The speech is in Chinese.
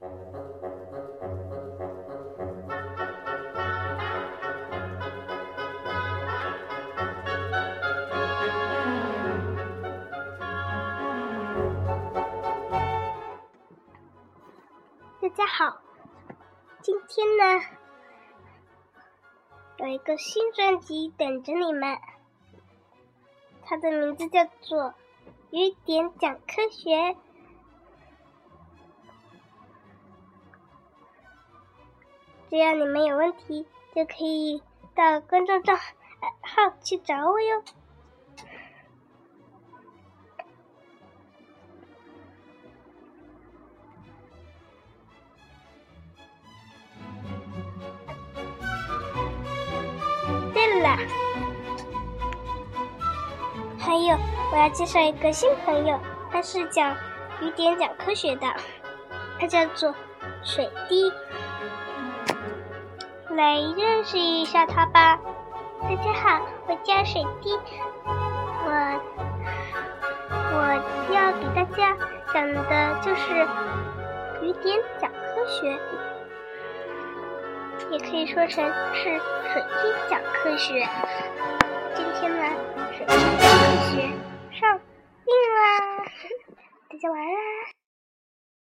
大家好，今天呢有一个新专辑等着你们，它的名字叫做《雨点讲科学》。只要你们有问题，就可以到公众账号去找我哟。对了，还有我要介绍一个新朋友，他是讲雨点讲科学的，他叫做水滴。来认识一下他吧。大家好，我叫水滴，我我要给大家讲的就是雨点讲科学，也可以说成是水滴讲科学。今天呢，水滴讲科学上映啦，大家晚安。